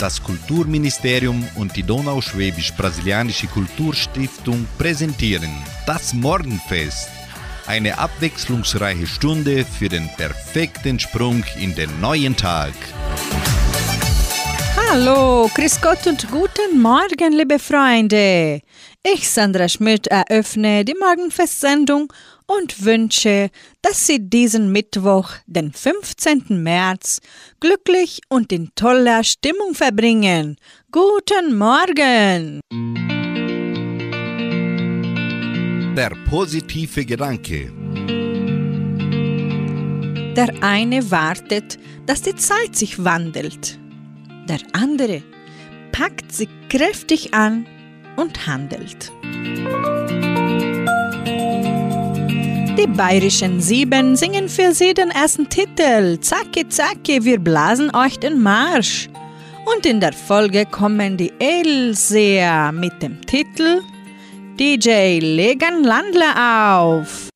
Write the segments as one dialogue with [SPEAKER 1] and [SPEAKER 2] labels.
[SPEAKER 1] Das Kulturministerium und die Donauschwäbisch-Brasilianische Kulturstiftung präsentieren das Morgenfest. Eine abwechslungsreiche Stunde für den perfekten Sprung in den neuen Tag.
[SPEAKER 2] Hallo, Grüß Gott und guten Morgen, liebe Freunde. Ich, Sandra Schmidt, eröffne die Morgenfestsendung und wünsche, dass Sie diesen Mittwoch, den 15. März, glücklich und in toller Stimmung verbringen. Guten Morgen!
[SPEAKER 1] Der positive Gedanke.
[SPEAKER 2] Der eine wartet, dass die Zeit sich wandelt. Der andere packt sie kräftig an und handelt. Die bayerischen Sieben singen für Sie den ersten Titel. Zacki, zacki, wir blasen euch den Marsch. Und in der Folge kommen die Edelseher mit dem Titel DJ Legan Landler auf.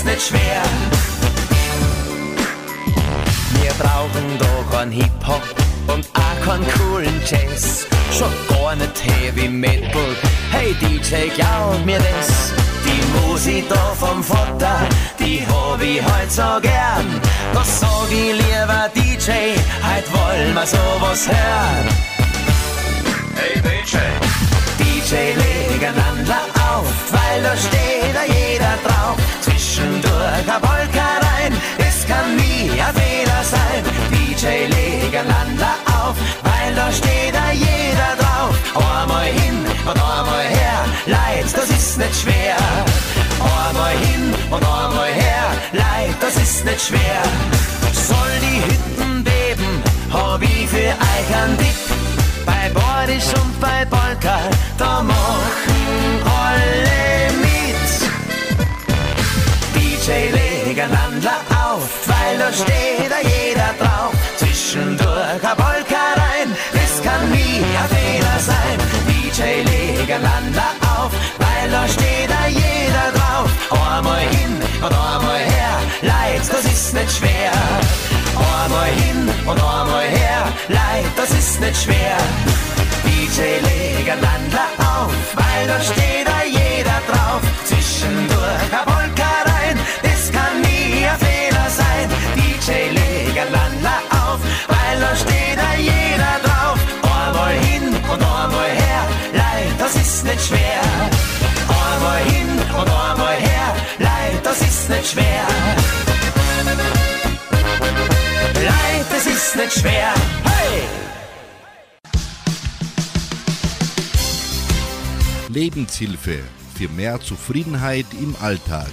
[SPEAKER 3] Ist nicht schwer. Wir brauchen doch kein Hip-Hop und auch keinen coolen Jazz. Schon gar nicht Heavy Metal. Hey DJ, glaub mir das. Die Musik da vom Vater, die hab ich heut so gern. Das sag ich lieber DJ, heut wollen wir sowas hören. Hey DJ. DJ, leg einander auf, weil da steht da jeder drauf. Zwischendurch ein Polka rein, es kann nie ein Fehler sein. DJ, leg einander auf, weil da steht da jeder drauf. Einmal hin und einmal her, Leid, das ist nicht schwer. Einmal hin und einmal her, Leid, das ist nicht schwer. Soll die Hütten beben, hab ich für euch einen Tipp. Bei Bordisch und bei Polka, da machen alle mit. DJ leg einander auf, weil da steht da jeder drauf. Zwischendurch ein Polka rein, es kann nie ein Fehler sein. DJ leg einander auf, weil da steht da jeder drauf. Einmal hin und einmal her, Leid, das ist nicht schwer. Einmal hin und einmal her, Leid, das ist nicht schwer. DJ leg einander auf, weil da steht da jeder drauf. Zwischendurch ein Polka nicht schwer. Leid, das ist nicht schwer. Hey!
[SPEAKER 1] Lebenshilfe für mehr Zufriedenheit im Alltag.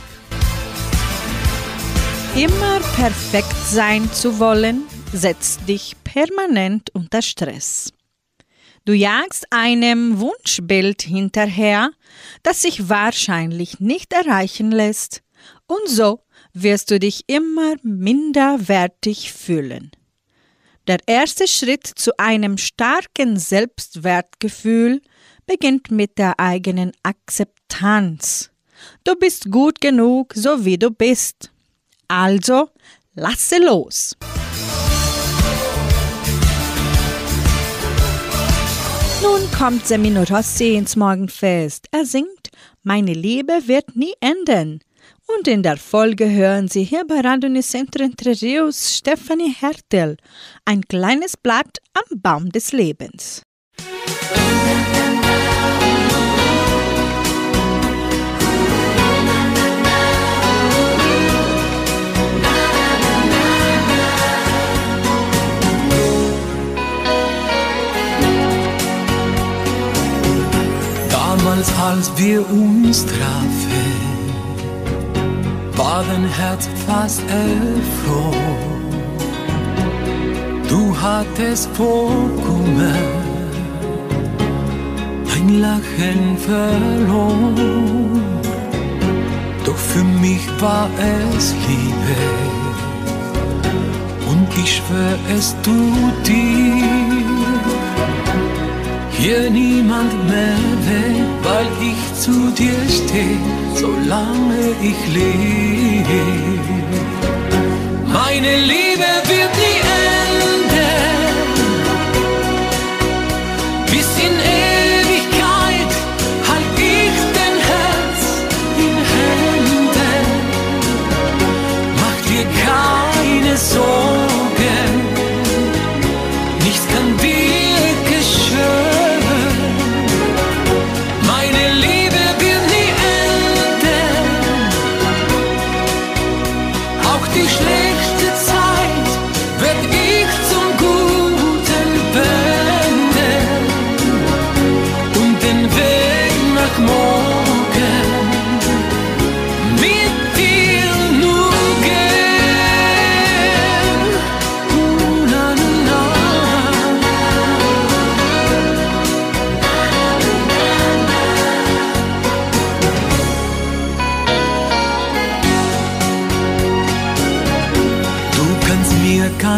[SPEAKER 4] Immer perfekt sein zu wollen, setzt dich permanent unter Stress. Du jagst einem Wunschbild hinterher, das sich wahrscheinlich nicht erreichen lässt, und so wirst du dich immer minderwertig fühlen. Der erste Schritt zu einem starken Selbstwertgefühl beginnt mit der eigenen Akzeptanz. Du bist gut genug, so wie du bist. Also, lasse los. Nun kommt Semino Rossi ins Morgenfest. Er singt Meine Liebe wird nie enden. Und in der Folge hören Sie hier bei Radio Nicentro Entre Rios Stefanie Hertel, ein kleines Blatt am Baum des Lebens.
[SPEAKER 5] Damals, als wir uns trafen, war dein Herz fast erfroren. Du hattest vollkommen ein Lachen verloren. Doch für mich war es Liebe und ich schwör es tut dir. Hier niemand mehr weg, weil ich zu dir stehe, solange ich lebe. Meine Liebe wird nie enden, bis in Ewigkeit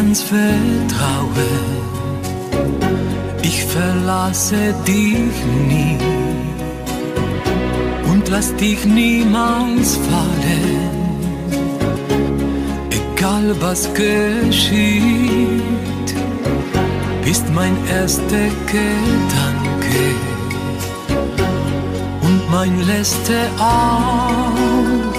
[SPEAKER 5] mir ganz vertrauen, ich verlasse dich nie und lass dich niemals fallen. egal was geschieht, bist mein erster Gedanke und mein letzter auch.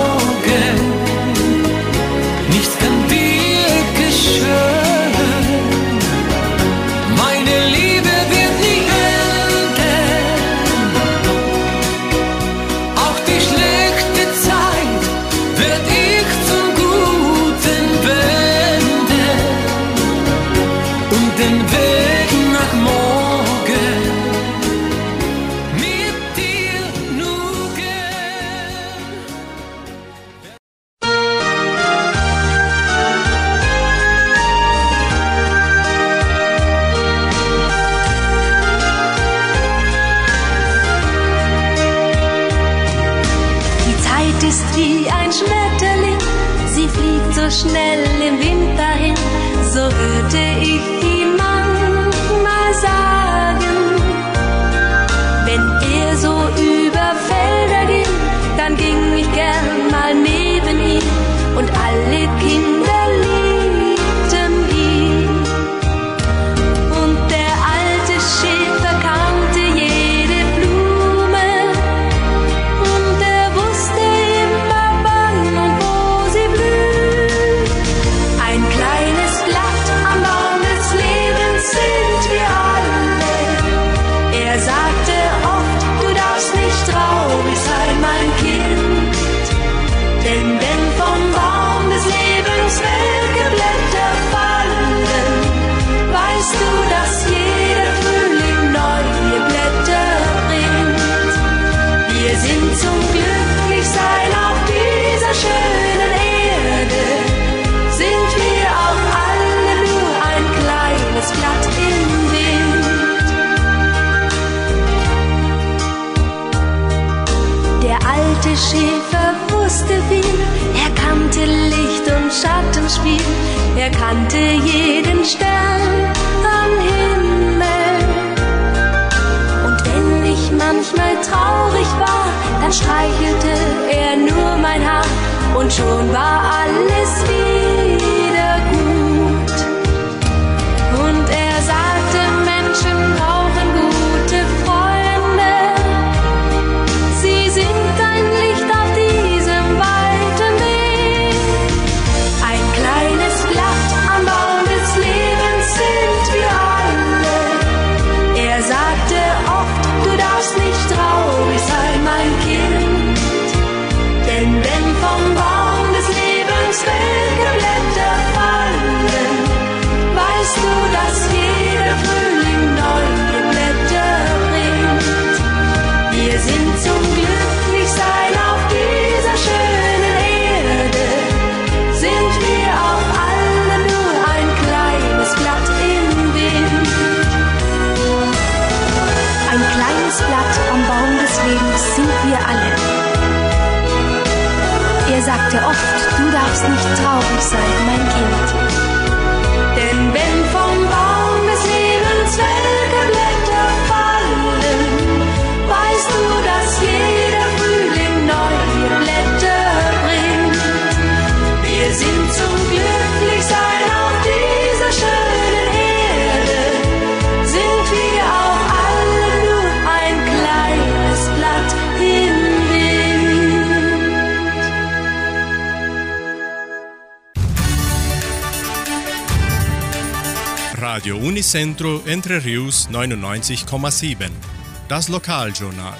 [SPEAKER 5] wie ein Schmetterling. Sie fliegt so schnell im Wind dahin, so würde ich Schauspiel. Er kannte jeden Stern am Himmel. Und wenn ich manchmal traurig war,
[SPEAKER 2] dann streichelte er nur mein Haar. Und schon war alles wieder. sagte oft, du darfst nicht traurig sein, mein Kind.
[SPEAKER 6] Unicentro Entre Rius 99,7. Das Lokaljournal.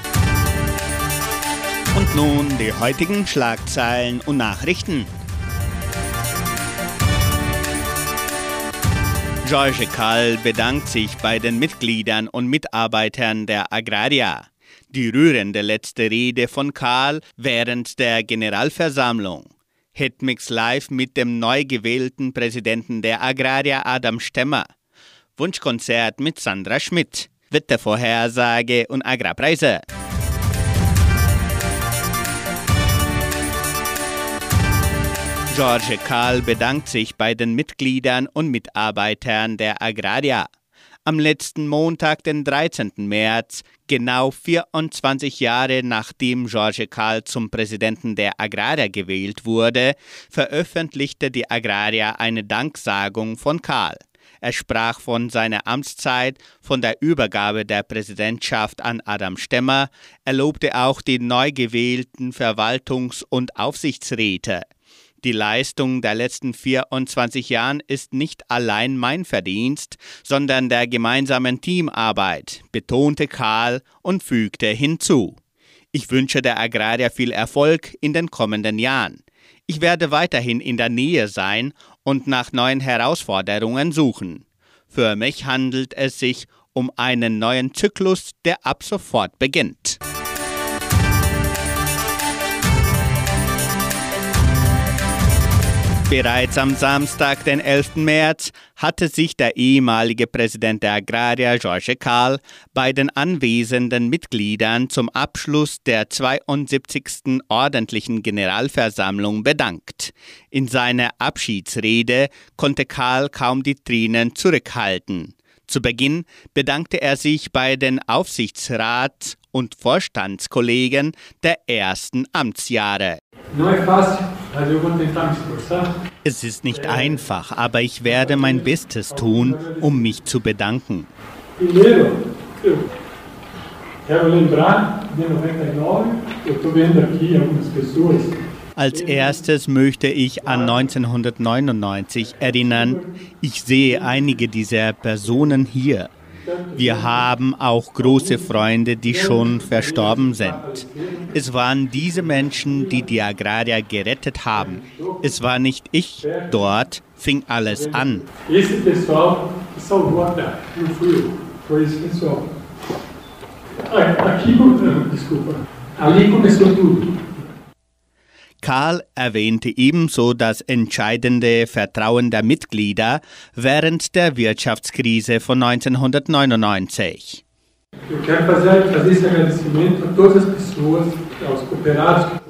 [SPEAKER 7] Und nun die heutigen Schlagzeilen und Nachrichten. George Kall bedankt sich bei den Mitgliedern und Mitarbeitern der Agraria. Die rührende letzte Rede von Karl während der Generalversammlung. Hitmix live mit dem neu gewählten Präsidenten der Agraria Adam Stemmer. Wunschkonzert mit Sandra Schmidt, Wettervorhersage und Agrarpreise. George Karl bedankt sich bei den Mitgliedern und Mitarbeitern der Agraria. Am letzten Montag, den 13. März, genau 24 Jahre nachdem George Karl zum Präsidenten der Agraria gewählt wurde, veröffentlichte die Agraria eine Danksagung von Karl. Er sprach von seiner Amtszeit, von der Übergabe der Präsidentschaft an Adam Stemmer, er lobte auch die neu gewählten Verwaltungs- und Aufsichtsräte. Die Leistung der letzten 24 Jahren ist nicht allein mein Verdienst, sondern der gemeinsamen Teamarbeit, betonte Karl und fügte hinzu. Ich wünsche der Agrarier viel Erfolg in den kommenden Jahren. Ich werde weiterhin in der Nähe sein und nach neuen Herausforderungen suchen. Für mich handelt es sich um einen neuen Zyklus, der ab sofort beginnt. Bereits am Samstag, den 11. März, hatte sich der ehemalige Präsident der Agraria, George Karl, bei den anwesenden Mitgliedern zum Abschluss der 72. ordentlichen Generalversammlung bedankt. In seiner Abschiedsrede konnte Karl kaum die Tränen zurückhalten. Zu Beginn bedankte er sich bei den Aufsichtsrats- und Vorstandskollegen der ersten Amtsjahre. Es ist nicht einfach, aber ich werde mein Bestes tun, um mich zu bedanken. Als erstes möchte ich an 1999 erinnern. Ich sehe einige dieser Personen hier. Wir haben auch große Freunde, die schon verstorben sind. Es waren diese Menschen, die die Agrarier gerettet haben. Es war nicht ich. Dort fing alles an. Esse pessoal salvou a terra no frio. Foi esse pessoal. Aqui. Ali começou tudo. Karl erwähnte ebenso das entscheidende Vertrauen der Mitglieder während der Wirtschaftskrise von 1999.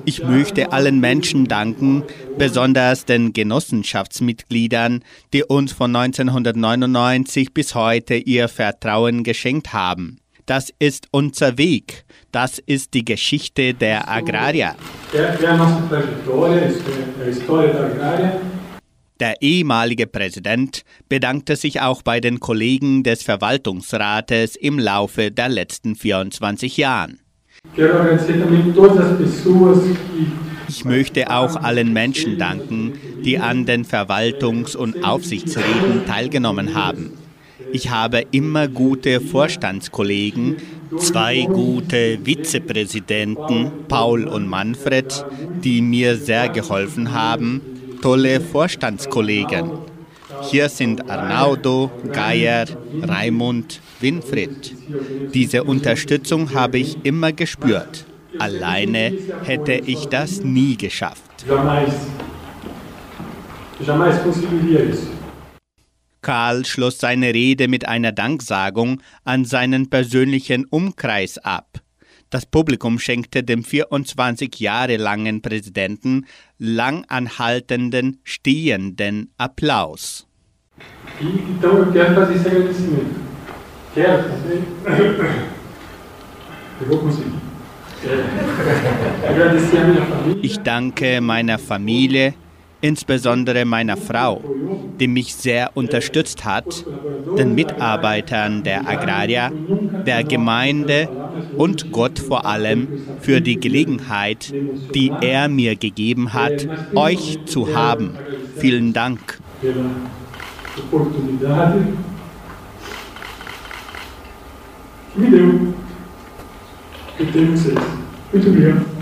[SPEAKER 7] Ich möchte allen Menschen danken, besonders den Genossenschaftsmitgliedern, die uns von 1999 bis heute ihr Vertrauen geschenkt haben. Das ist unser Weg. Das ist die Geschichte der Agrarier. Der ehemalige Präsident bedankte sich auch bei den Kollegen des Verwaltungsrates im Laufe der letzten 24 Jahren. Ich möchte auch allen Menschen danken, die an den Verwaltungs- und Aufsichtsräten teilgenommen haben. Ich habe immer gute Vorstandskollegen, zwei gute Vizepräsidenten, Paul und Manfred, die mir sehr geholfen haben, tolle Vorstandskollegen. Hier sind Arnaudo, Geier, Raimund, Winfried. Diese Unterstützung habe ich immer gespürt. Alleine hätte ich das nie geschafft. Jamais. Jamais conseguiria isso. Karl schloss seine Rede mit einer Danksagung an seinen persönlichen Umkreis ab. Das Publikum schenkte dem 24 Jahre langen Präsidenten langanhaltenden, stehenden Applaus. Ich danke meiner Familie, insbesondere meiner Frau, die mich sehr unterstützt hat, den Mitarbeitern der Agraria, der Gemeinde und Gott vor allem für die Gelegenheit, die er mir gegeben hat, euch zu haben. Vielen Dank. Muito obrigado.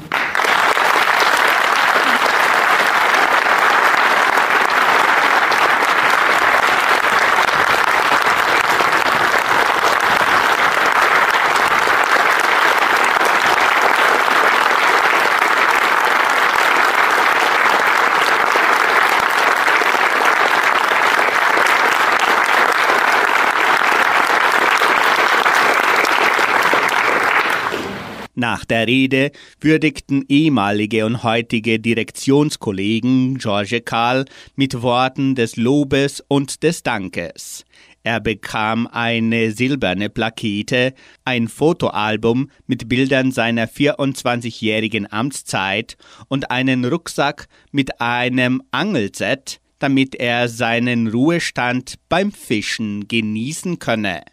[SPEAKER 7] Nach der Rede würdigten ehemalige und heutige Direktionskollegen George Karl mit Worten des Lobes und des Dankes. Er bekam eine silberne Plakette, ein Fotoalbum mit Bildern seiner 24-jährigen Amtszeit und einen Rucksack mit einem Angelset, damit er seinen Ruhestand beim Fischen genießen könne.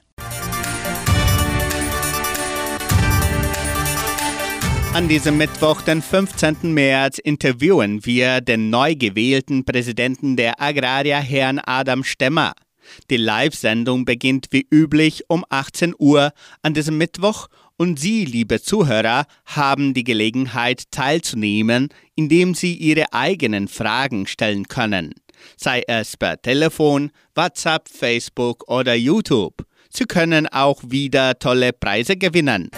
[SPEAKER 7] An diesem Mittwoch, den 15. März, interviewen wir den neu gewählten Präsidenten der Agraria, Herrn Adam Stemmer. Die Live-Sendung beginnt wie üblich um 18 Uhr an diesem Mittwoch und Sie, liebe Zuhörer, haben die Gelegenheit teilzunehmen, indem Sie Ihre eigenen Fragen stellen können, sei es per Telefon, WhatsApp, Facebook oder YouTube. Sie können auch wieder tolle Preise gewinnen.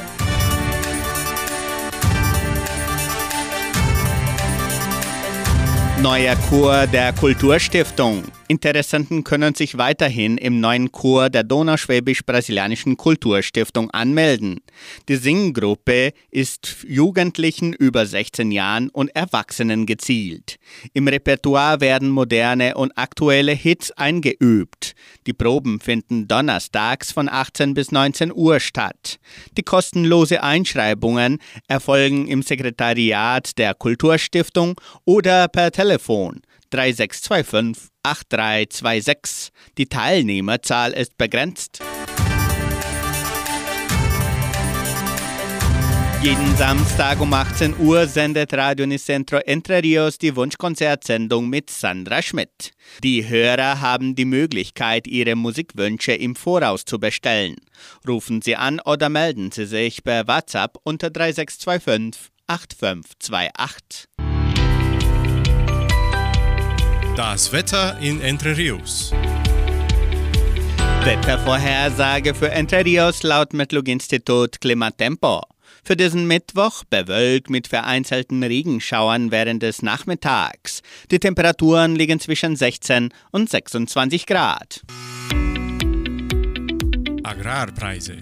[SPEAKER 7] Neuer Chor der Kulturstiftung. Interessenten können sich weiterhin im neuen Chor der Donauschwäbisch-Brasilianischen Kulturstiftung anmelden. Die Singgruppe ist Jugendlichen über 16 Jahren und Erwachsenen gezielt. Im Repertoire werden moderne und aktuelle Hits eingeübt. Die Proben finden donnerstags von 18 bis 19 Uhr statt. Die kostenlose Einschreibungen erfolgen im Sekretariat der Kulturstiftung oder per Telefon 3625 8326. Die Teilnehmerzahl ist begrenzt. Jeden Samstag um 18 Uhr sendet Radio Nicentro Entre Rios die Wunschkonzertsendung mit Sandra Schmidt. Die Hörer haben die Möglichkeit, ihre Musikwünsche im Voraus zu bestellen. Rufen Sie an oder melden Sie sich per WhatsApp unter 3625 8528.
[SPEAKER 6] Das Wetter in Entre Rios.
[SPEAKER 7] Wettervorhersage für Entre Rios laut Metlog-Institut Klimatempo. Für diesen Mittwoch bewölkt mit vereinzelten Regenschauern während des Nachmittags. Die Temperaturen liegen zwischen 16 und 26 Grad.
[SPEAKER 6] Agrarpreise.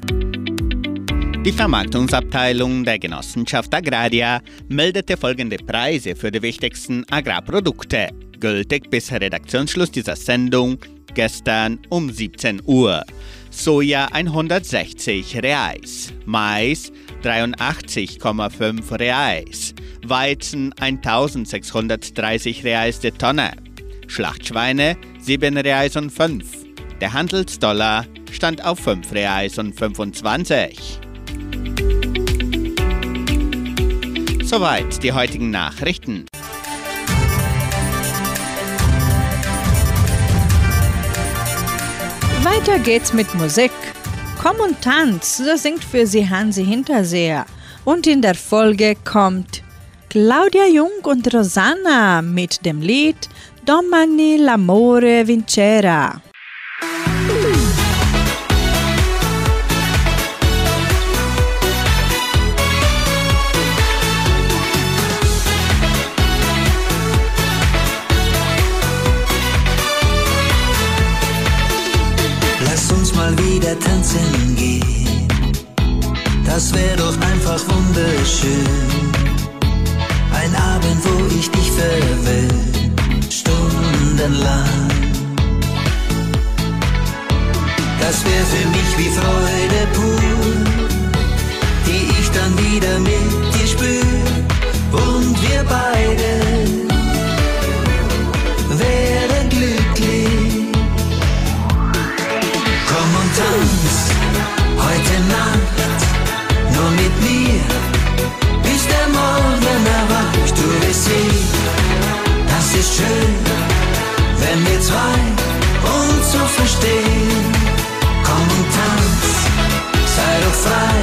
[SPEAKER 7] Die Vermarktungsabteilung der Genossenschaft Agraria meldete folgende Preise für die wichtigsten Agrarprodukte gültig bis Redaktionsschluss dieser Sendung gestern um 17 Uhr. Soja 160 Reais, Mais 83,5 Reais, Weizen 1630 Reais die Tonne, Schlachtschweine 7 Reais und 5. Der Handelsdollar stand auf 5 Reais und 25. Soweit die heutigen Nachrichten.
[SPEAKER 4] Weiter geht's mit Musik. Komm und tanz, so singt für Sie Hansi Hinterseher. Und in der Folge kommt Claudia Jung und Rosanna mit dem Lied Domani l'amore vincerà.
[SPEAKER 5] Mal wieder tanzen gehen. Das wäre doch einfach wunderschön. Ein Abend, wo ich dich verwöhnt, stundenlang. Das wäre für mich wie Freude pur, die ich dann wieder mit dir spür. Und wir beide schön, wenn wir zwei uns so verstehen. Komm und tanz, sei doch frei,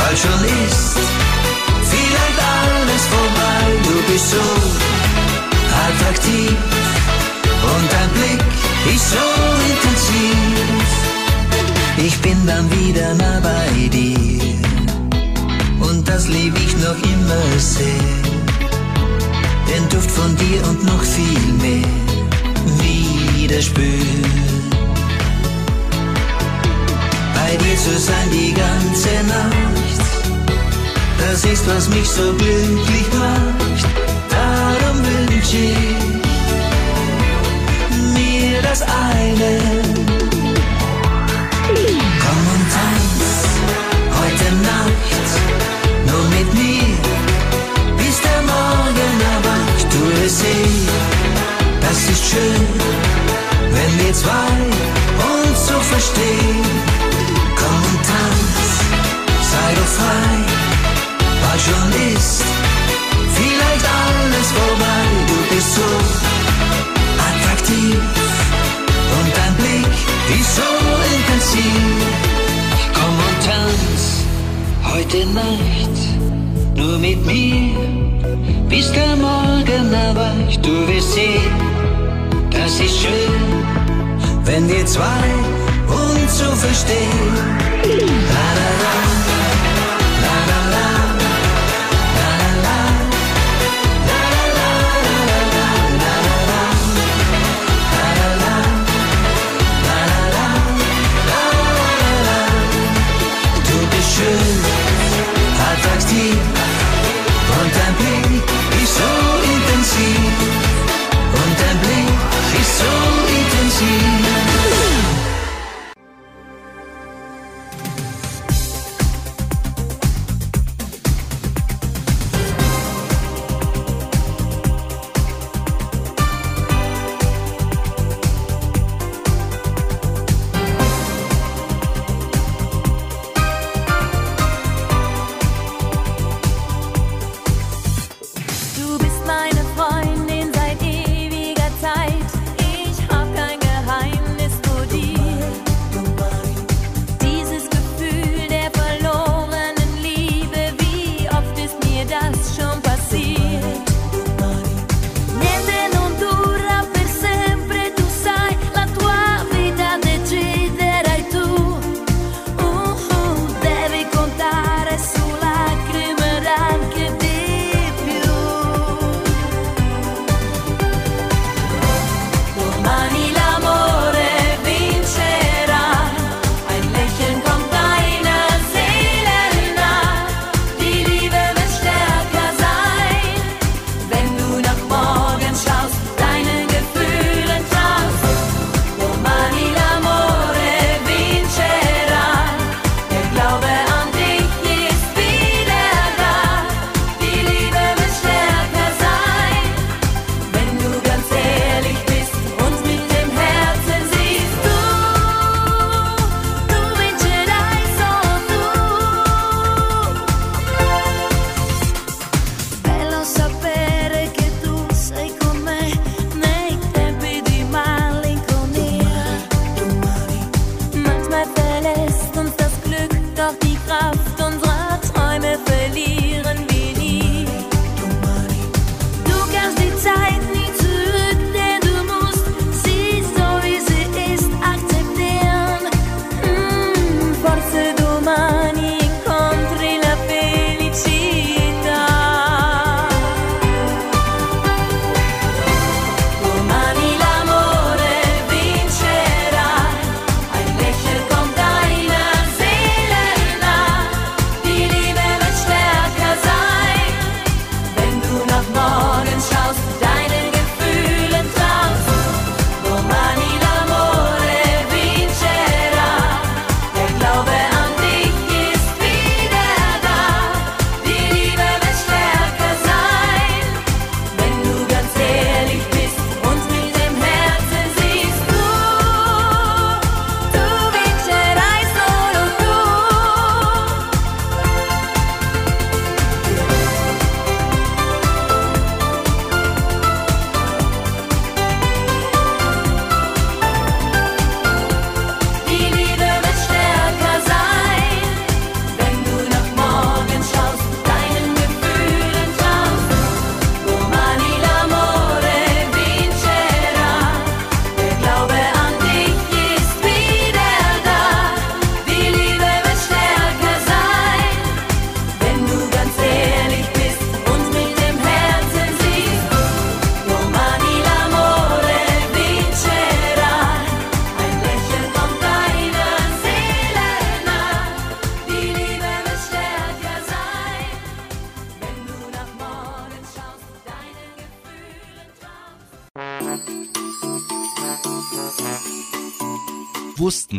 [SPEAKER 5] weil schon ist vielleicht alles vorbei. Du bist so attraktiv und dein Blick ist so intensiv. Ich bin dann wieder nah bei dir und das lieb ich noch immer sehr. Von dir und noch viel mehr wieder spüren. Bei dir zu sein die ganze Nacht Das ist, was mich so glücklich macht. Darum wünsche ich mir das eine. Das ist schön, wenn wir zwei uns so verstehen. Komm und tanz, sei doch frei, was schon ist. Vielleicht alles vorbei, du bist so attraktiv und dein Blick ist so intensiv. Komm und tanz heute Nacht nur mit mir, bis der Morgen erwacht. Du wirst sehen, das ist schön, wenn wir zwei uns so verstehen. La la la,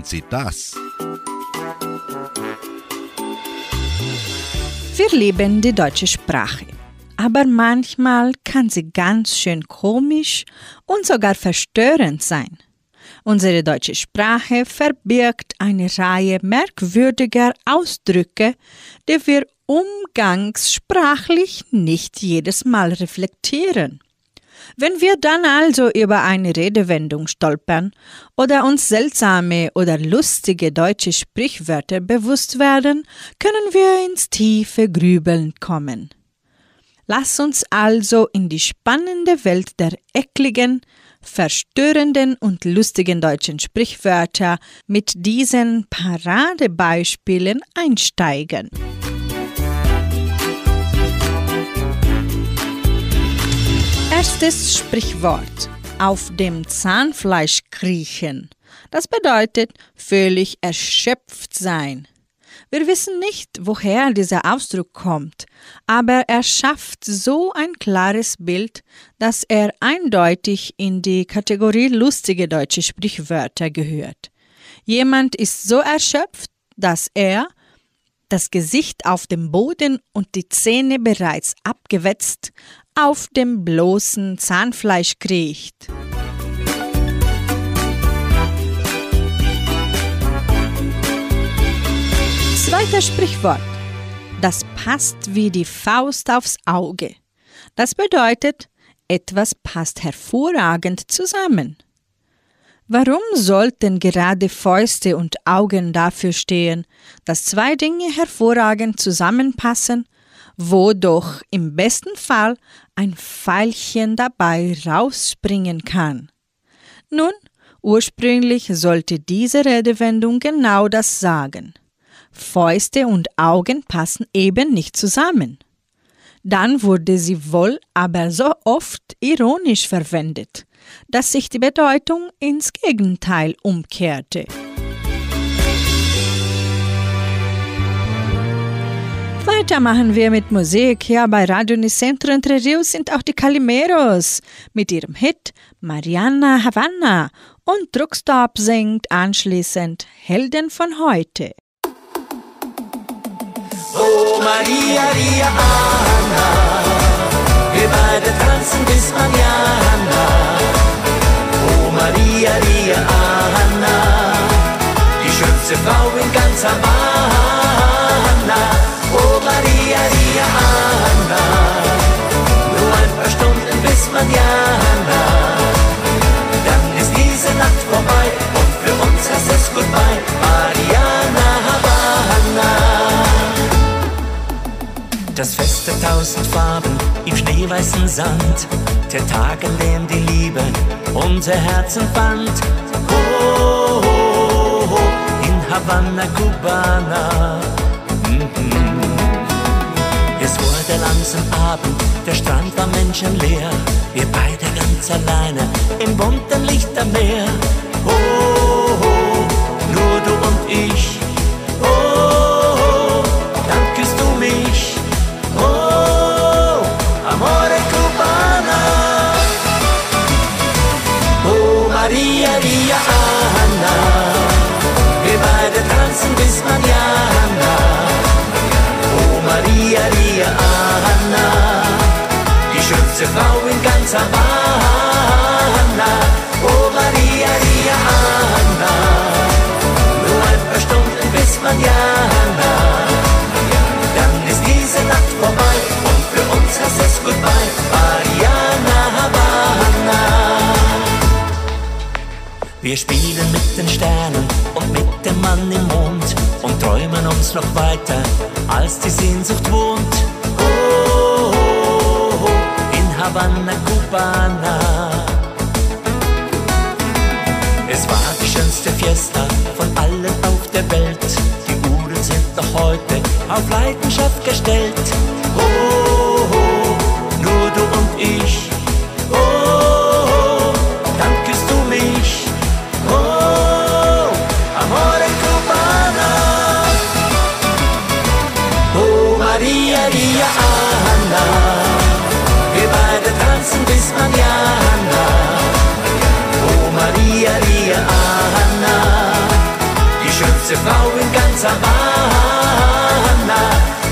[SPEAKER 1] Sie das?
[SPEAKER 4] Wir lieben die deutsche Sprache. Aber manchmal kann sie ganz schön komisch und sogar verstörend sein. Unsere deutsche Sprache verbirgt eine Reihe merkwürdiger Ausdrücke, die wir umgangssprachlich nicht jedes Mal reflektieren. Wenn wir dann also über eine Redewendung stolpern oder uns seltsame oder lustige deutsche Sprichwörter bewusst werden, können wir ins tiefe Grübeln kommen. Lass uns also in die spannende Welt der ekligen, verstörenden und lustigen deutschen Sprichwörter mit diesen Paradebeispielen einsteigen. Erstes Sprichwort. Auf dem Zahnfleisch kriechen. Das bedeutet völlig erschöpft sein. Wir wissen nicht, woher dieser Ausdruck kommt, aber er schafft so ein klares Bild, dass er eindeutig in die Kategorie lustige deutsche Sprichwörter gehört. Jemand ist so erschöpft, dass er, das Gesicht auf dem Boden und die Zähne bereits abgewetzt, auf dem bloßen Zahnfleisch kriecht. Zweiter Sprichwort. Das passt wie die Faust aufs Auge. Das bedeutet, etwas passt hervorragend zusammen. Warum sollten gerade Fäuste und Augen dafür stehen, dass zwei Dinge hervorragend zusammenpassen, wo doch im besten Fall ein Pfeilchen dabei rausspringen kann? Nun, ursprünglich sollte diese Redewendung genau das sagen. Fäuste und Augen passen eben nicht zusammen. Dann wurde sie wohl aber so oft ironisch verwendet, dass sich die Bedeutung ins Gegenteil umkehrte. Weiter machen wir mit Musik. Ja, bei Radio Nicentro Entre Rios sind auch die Calimeros mit ihrem Hit Mariana Havana und Druckstop singt anschließend Helden von heute.
[SPEAKER 8] Oh Maria, Maria, Anna, wir beide tanzen bis Manjana. Oh Maria, Maria, Anna, die schönste Frau in ganz Havana. Goodbye, Mariana Havana. Das Fest der tausend Farben im schneeweißen Sand, der Tag, an dem die Liebe unser Herzen fand. Oh, oh, oh, in Havanna, Cubana. Mhm. Es wurde langsam Abend, der Strand war menschenleer, wir beide ganz alleine im bunten Licht am Meer. Oh, du und ich. Oh, oh, du mich. Oh, amore cubana. Oh, Maria, Maria, Anna. Wir beide tanzen bis Manjana. Oh, Maria, Maria, Anna. Die schönste Frau Dann ist diese Nacht vorbei und für uns heißt es Goodbye, Mariana Havana. Wir spielen mit den Sternen und mit dem Mann im Mond und träumen uns noch weiter, als die Sehnsucht wohnt. Oh, oh, oh, in Havanna, Cubana. Es war die schönste Fiesta von allen auf der Welt. Die Uhren sind noch heute auf Leidenschaft gestellt. Oh, oh, nur du und ich. Frau in ganz Havanna.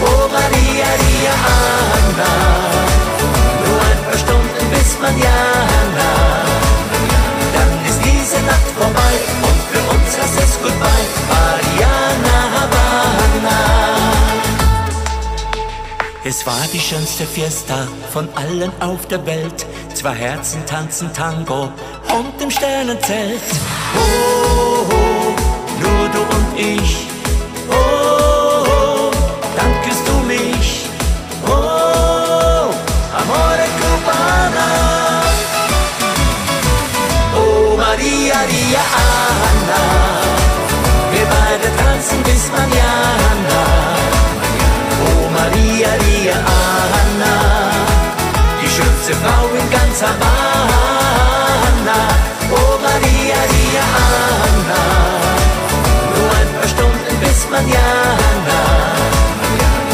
[SPEAKER 8] Oh Maria, Ria, Anna. Nur ein paar Stunden bis Manjana. Dann ist diese Nacht vorbei und für uns heißt es Goodbye. Mariana Havana. Es war die schönste Fiesta von allen auf der Welt. Zwei Herzen tanzen Tango und im Sternenzelt. Oh, oh du und ich. Oh, oh, dann küsst du mich. Oh, amore cubana. Oh, Maria, Maria, Anna. Wir beide tanzen bis manana. Oh, Maria, Maria, Anna. Die schönste Frau in ganz Havana.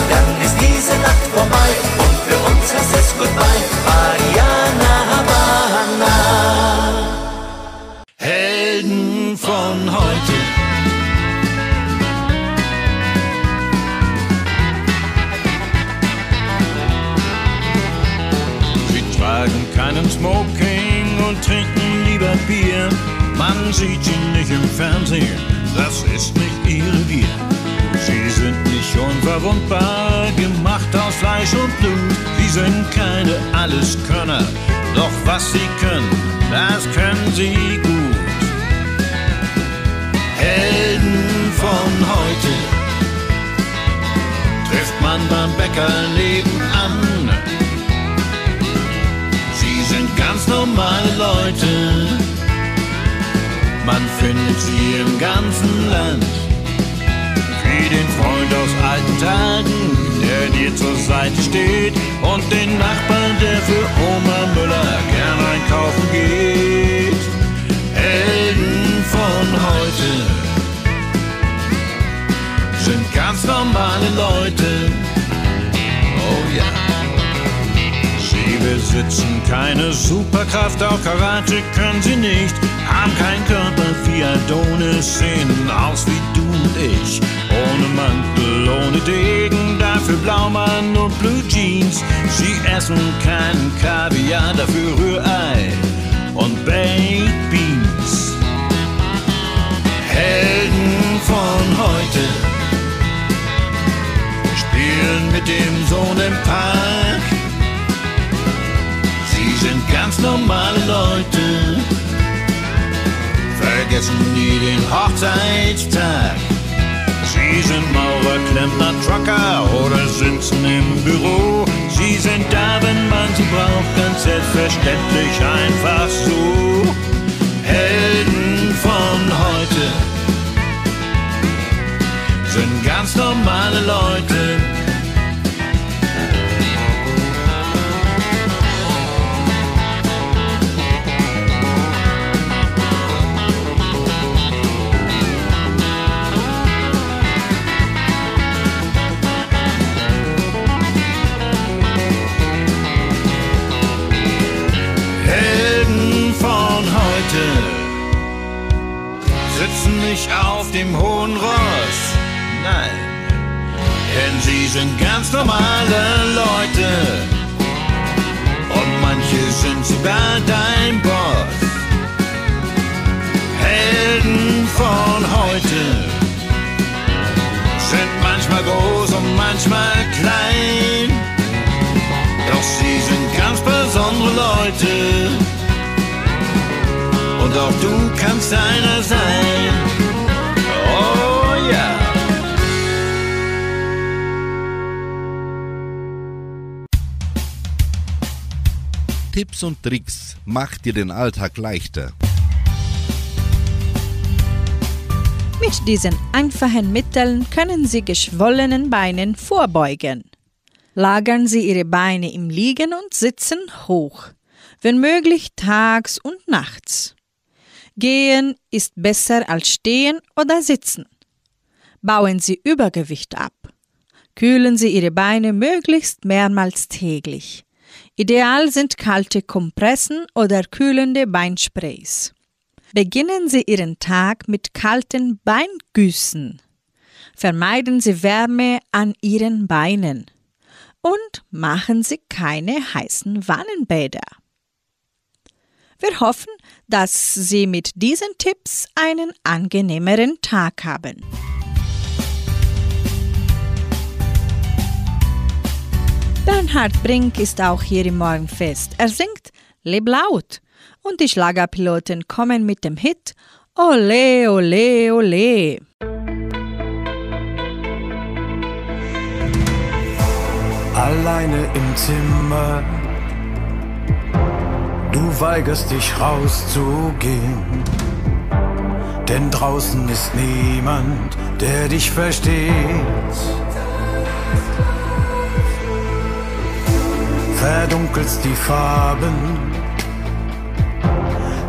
[SPEAKER 8] Dann ist diese Nacht vorbei und für uns heißt es Goodbye. Mariana Havana. Helden von heute.
[SPEAKER 9] Sie tragen keinen Smoking und trinken lieber Bier. Man sieht sie nicht im Fernsehen, das ist nicht unverwundbar, gemacht aus Fleisch und Blut. Sie sind keine Alleskönner, doch was sie können, das können sie gut. Helden von heute trifft man beim Bäcker nebenan. Sie sind ganz normale Leute. Man findet sie im ganzen Land. Den Freund aus alten Tagen, der dir zur Seite steht. Und den Nachbarn, der für Oma Müller gern einkaufen geht. Helden von heute sind ganz normale Leute. Oh ja. Sie besitzen keine Superkraft, auch Karate können sie nicht. Haben kein Körper wie Adonis, sehen aus wie du und ich. Ohne Mantel, ohne Degen, dafür Blaumann und Blue Jeans. Sie essen keinen Kaviar, dafür Rührei und Baked Beans. Helden von heute spielen mit dem Sohn im Park. Sie sind ganz normale Leute, vergessen nie den Hochzeitstag. Sie sind Maurer, Klempner, Trucker oder sitzen im Büro. Sie sind da, wenn man sie braucht, ganz selbstverständlich einfach so. Helden von heute sind ganz normale Leute. Nicht auf dem hohen Ross, nein, denn sie sind ganz normale Leute und manche sind sogar dein Boss. Helden von heute sind manchmal groß und manchmal klein. Doch sie sind ganz besondere Leute. Und auch du kannst einer sein.
[SPEAKER 1] Tipps und Tricks macht dir den Alltag leichter.
[SPEAKER 4] Mit diesen einfachen Mitteln können Sie geschwollenen Beinen vorbeugen. Lagern Sie Ihre Beine im Liegen und Sitzen hoch, wenn möglich tags und nachts. Gehen ist besser als stehen oder sitzen. Bauen Sie Übergewicht ab. Kühlen Sie Ihre Beine möglichst mehrmals täglich. Ideal sind kalte Kompressen oder kühlende Beinsprays. Beginnen Sie Ihren Tag mit kalten Beingüssen. Vermeiden Sie Wärme an Ihren Beinen. Und machen Sie keine heißen Wannenbäder. Wir hoffen, dass Sie mit diesen Tipps einen angenehmeren Tag haben. Bernhard Brink ist auch hier im Morgenfest. Er singt Leb laut und die Schlagerpiloten kommen mit dem Hit Ole, ole, ole.
[SPEAKER 10] Alleine im Zimmer, du weigerst dich rauszugehen, denn draußen ist niemand, der dich versteht. Verdunkelst die Farben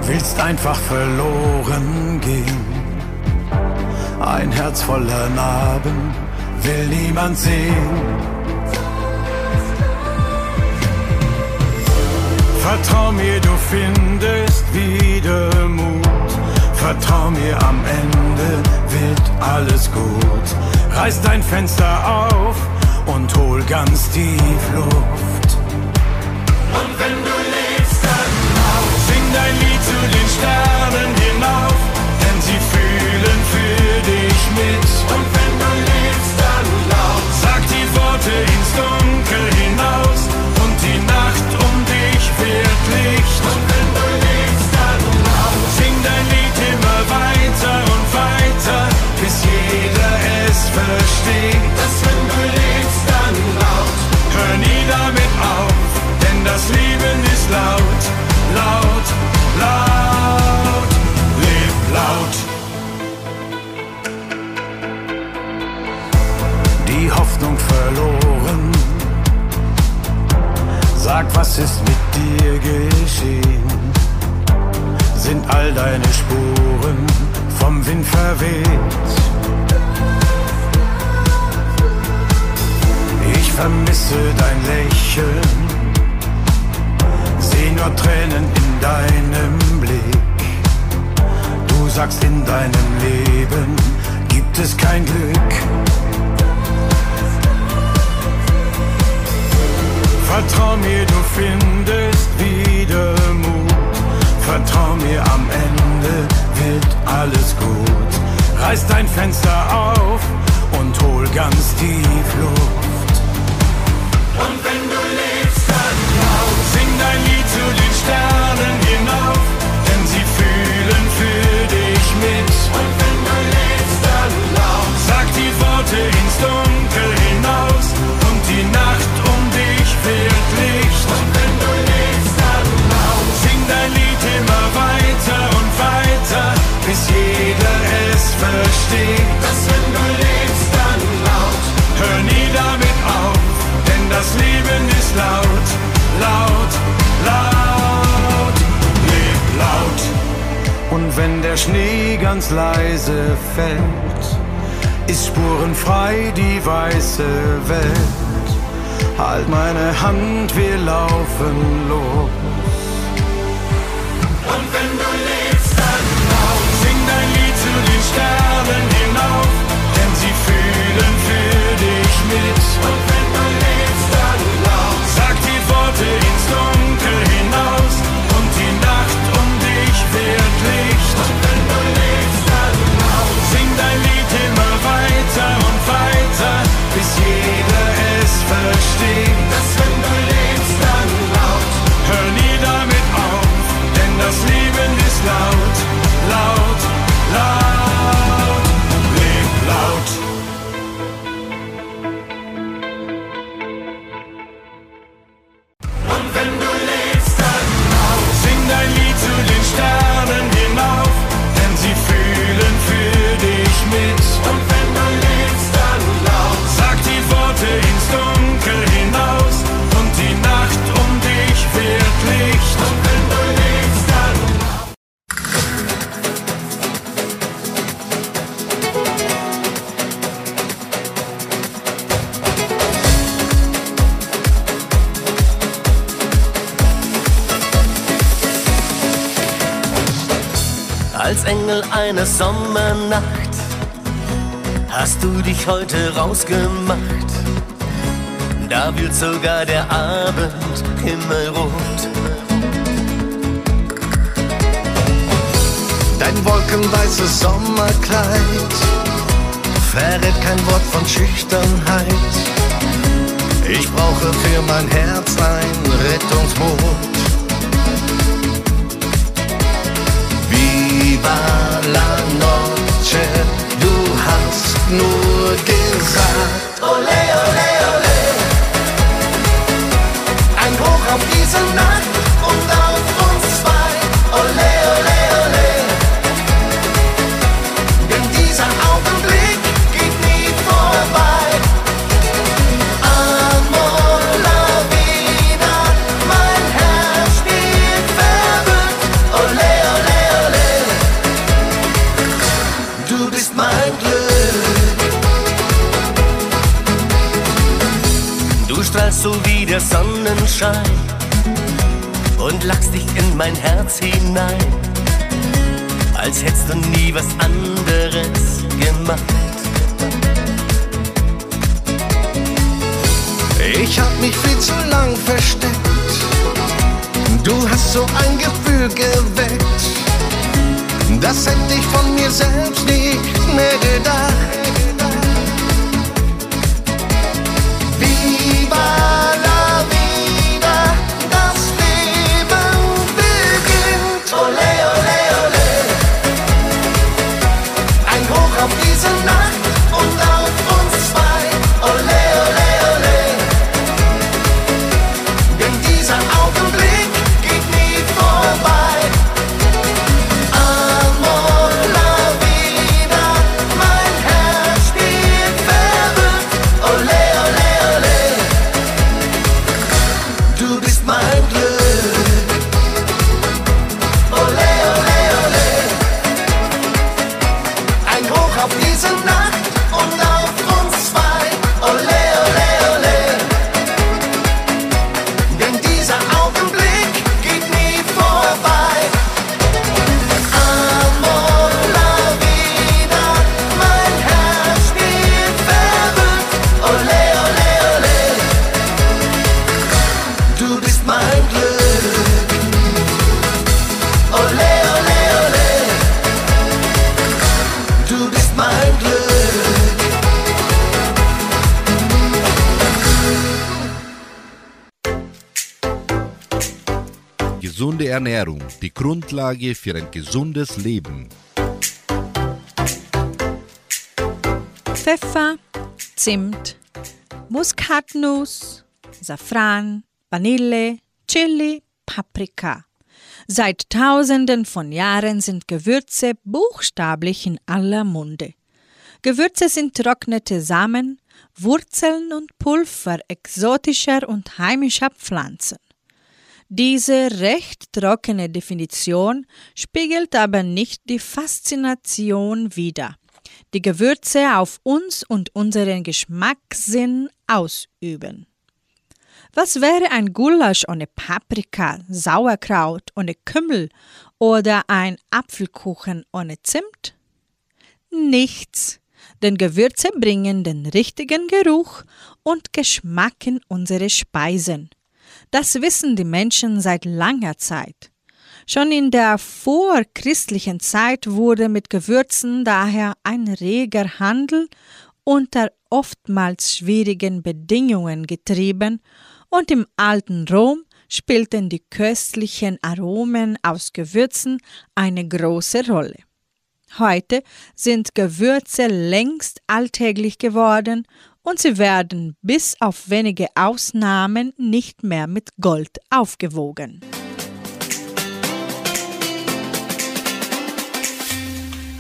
[SPEAKER 10] willst einfach verloren gehen. Ein Herz voller Narben will niemand sehen. Vertrau mir, du findest wieder Mut. Vertrau mir, am Ende wird alles gut. Reiß dein Fenster auf und hol ganz tief Luft. Und wenn du dein Lied zu den Sternen hinauf, denn sie fühlen für dich mit. Und wenn du lebst, dann laut, sag die Worte ins Dunkel hinaus ist spurenfrei die weiße Welt. Halt meine Hand, wir laufen los. Und wenn du lebst, dann laut, sing dein Lied zu den Sternen hinauf, denn sie fühlen für dich mit. Und wenn du lebst, dann laut, sag die Worte ins Dunkel hinaus und die Nacht um dich wird Licht. Es
[SPEAKER 3] Einer Sommernacht hast du dich heute rausgemacht. Da wird sogar der Abend himmelrot.
[SPEAKER 11] wolkenweißes Sommerkleid verrät kein Wort von Schüchternheit. Ich brauche für mein Herz ein Rettungsboot. Viva nur gesagt,
[SPEAKER 3] Olé. In mein Herz hinein, als hättest du nie was anderes gemacht.
[SPEAKER 11] Ich hab mich viel zu lang versteckt. Du hast so ein Gefühl geweckt. Das hätte ich von mir selbst nicht mehr gedacht. Viva la
[SPEAKER 1] Ernährung, die Grundlage für ein gesundes Leben.
[SPEAKER 4] Pfeffer, Zimt, Muskatnuss, Safran, Vanille, Chili, Paprika. Seit Tausenden von Jahren sind Gewürze buchstäblich in aller Munde. Gewürze sind trocknete Samen, Wurzeln und Pulver exotischer und heimischer Pflanzen. Diese recht trockene Definition spiegelt aber nicht die Faszination wider, die Gewürze auf uns und unseren Geschmackssinn ausüben. Was wäre ein Gulasch ohne Paprika, Sauerkraut ohne Kümmel oder ein Apfelkuchen ohne Zimt? Nichts, denn Gewürze bringen den richtigen Geruch und Geschmack in unsere Speisen. Das wissen die Menschen seit langer Zeit. Schon in der vorchristlichen Zeit wurde mit Gewürzen daher ein reger Handel unter oftmals schwierigen Bedingungen getrieben und im alten Rom spielten die köstlichen Aromen aus Gewürzen eine große Rolle. Heute sind Gewürze längst alltäglich geworden und sie werden bis auf wenige Ausnahmen nicht mehr mit Gold aufgewogen.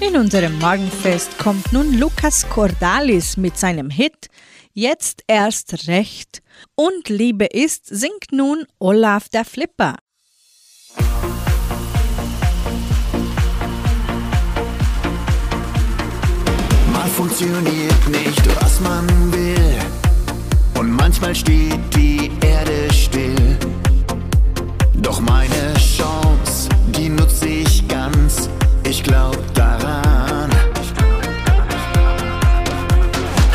[SPEAKER 4] In unserem Morgenfest kommt nun Lukas Cordalis mit seinem Hit Jetzt erst recht und Liebe ist singt nun Olaf der Flipper.
[SPEAKER 12] Funktioniert nicht, was man will. Und manchmal steht die Erde still. Doch meine Chance, die nutze ich ganz. Ich glaub daran.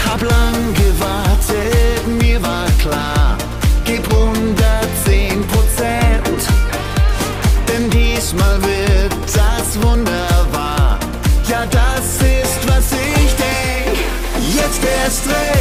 [SPEAKER 12] Hab lang gewartet, mir war klar.
[SPEAKER 3] terrestre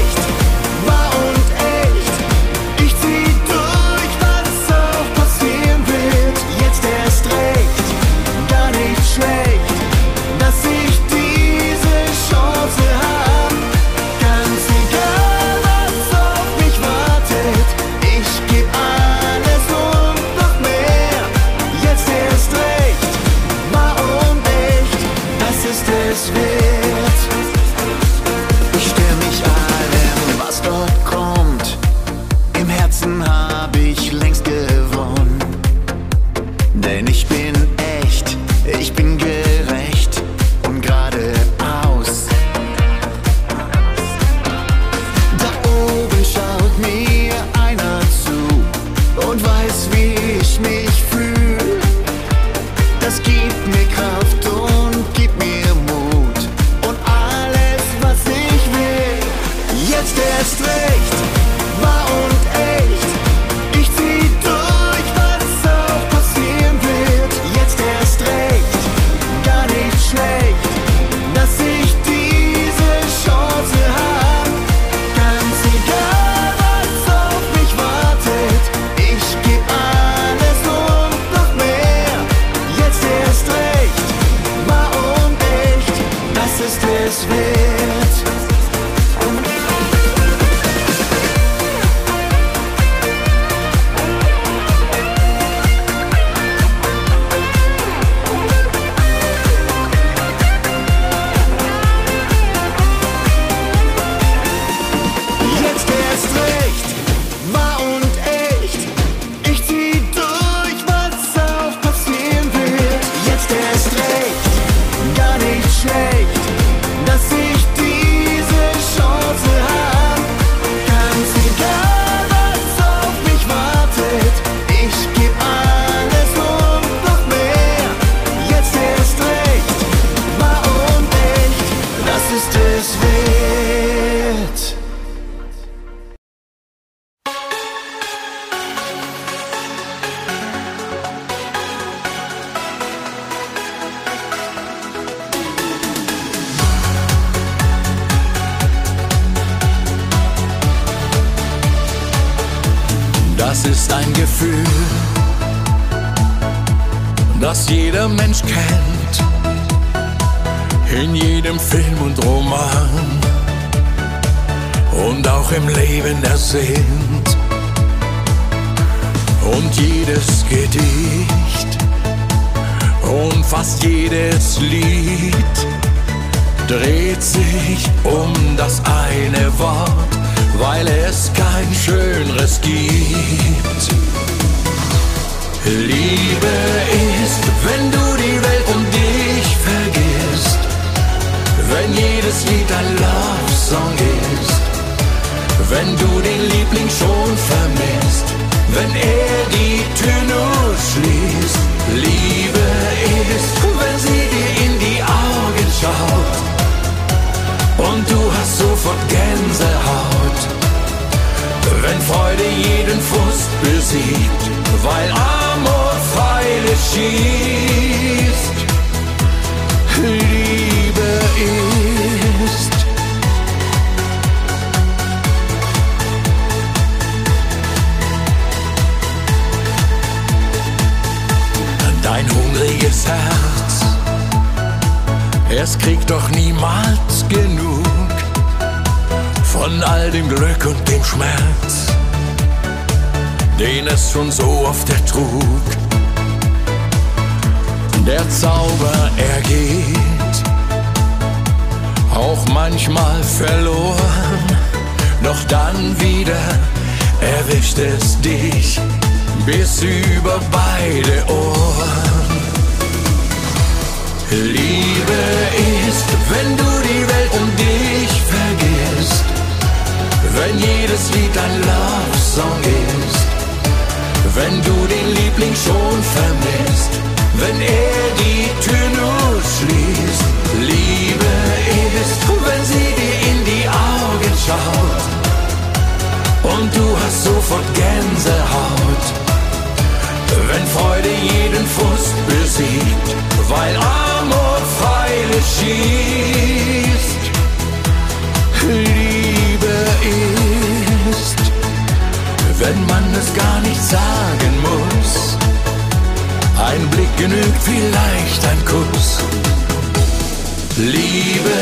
[SPEAKER 3] und auch
[SPEAKER 5] im Leben ersinnt. Und jedes Gedicht und fast jedes Lied dreht sich um das eine Wort, weil es kein schöneres gibt. Liebe ist, wenn du die Welt um dich vergisst, wenn jedes Lied ein Love-Song ist, wenn du den Liebling schon vermisst, wenn er die Tür nur schließt. Liebe ist, wenn sie dir in die Augen schaut und du hast sofort Gänsehaut. Wenn Freude jeden Frust besiegt, weil Amor Pfeile schießt. Liebe ist. Dein hungriges Herz, es kriegt doch niemals genug von all dem Glück und dem Schmerz, den es schon so oft ertrug. Der Zauber ergeht, auch manchmal verloren, doch dann wieder erwischt es dich bis über beide Ohren. Liebe ist, wenn du die Welt um dich vergisst, wenn jedes Lied ein Love-Song ist, wenn du den Liebling schon vermisst, wenn er die Tür nur weil Amor Pfeile schießt. Liebe ist, wenn man es gar nicht sagen muss. Ein Blick genügt, vielleicht ein Kuss. Liebe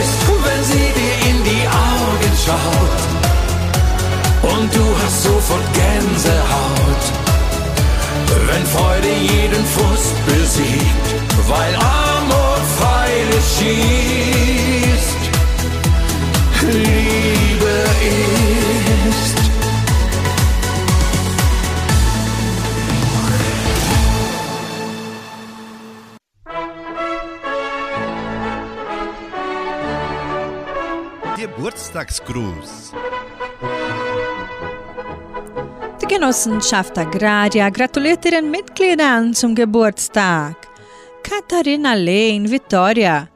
[SPEAKER 5] ist, wenn sie dir in die Augen schaut und du hast sofort Gänsehaut. Wenn Freude jeden Frust besiegt, weil Armut freilich schießt. Liebe ist.
[SPEAKER 1] Geburtstagsgruß.
[SPEAKER 13] Die Genossenschaft Agraria gratuliert ihren Mitgliedern zum Geburtstag. Katharina Lee in Vitoria,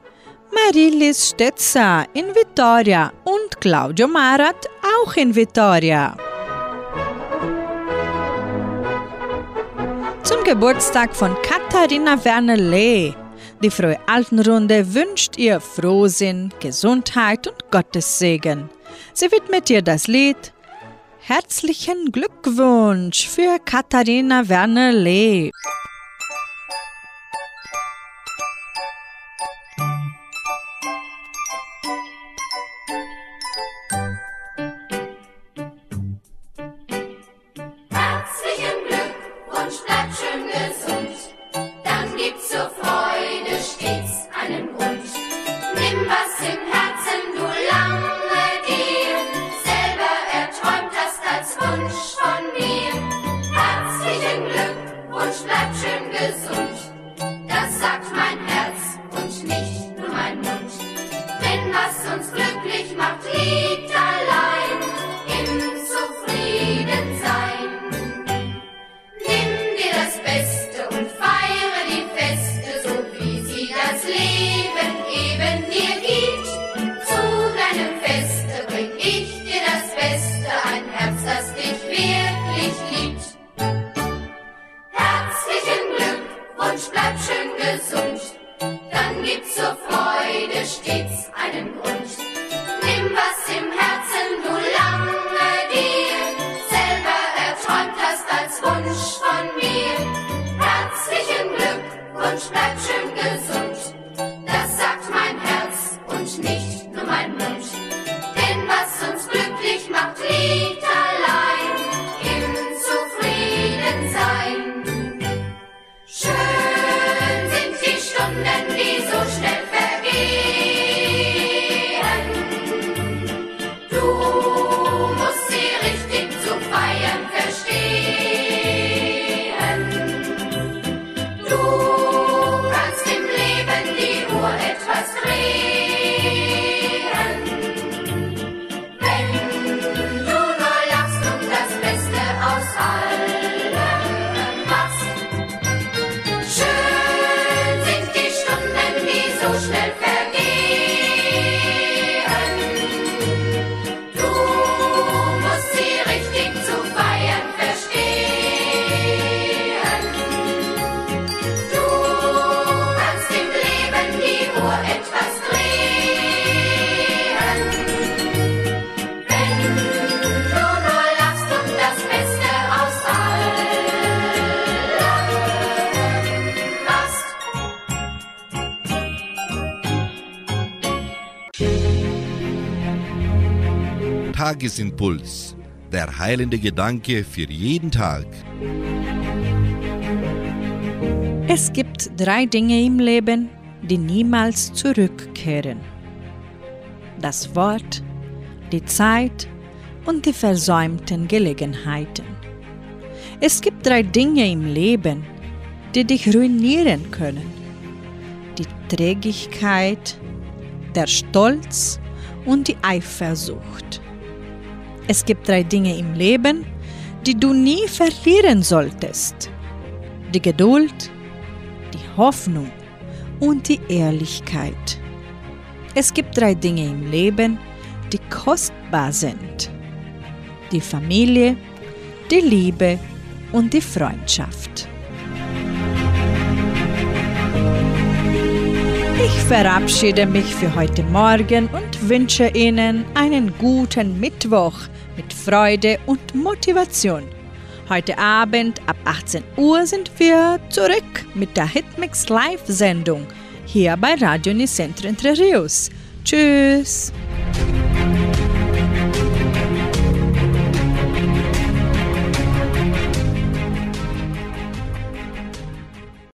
[SPEAKER 13] Marilis Stetzer in Vitoria und Claudio Marat auch in Vitoria. Zum Geburtstag von Katharina Werner Lee. Die Frohe Altenrunde wünscht ihr Frohsinn, Gesundheit und Gottes Segen. Sie widmet ihr das Lied Herzlichen Glückwunsch für Katharina Werner Lee.
[SPEAKER 1] Tagesimpuls. Der heilende Gedanke für jeden Tag.
[SPEAKER 13] Es gibt drei Dinge im Leben, die niemals zurückkehren. Das Wort, die Zeit und die versäumten Gelegenheiten. Es gibt drei Dinge im Leben, die dich ruinieren können. Die Trägigkeit, der Stolz und die Eifersucht. Es gibt drei Dinge im Leben, die du nie verlieren solltest. Die Geduld, die Hoffnung und die Ehrlichkeit. Es gibt drei Dinge im Leben, die kostbar sind. Die Familie, die Liebe und die Freundschaft. Ich verabschiede mich für heute Morgen und wünsche Ihnen einen guten Mittwoch mit Freude und Motivation. Heute Abend ab 18 Uhr sind wir zurück mit der Hitmix Live-Sendung hier bei Radio Nicentro Entre Rios. Tschüss!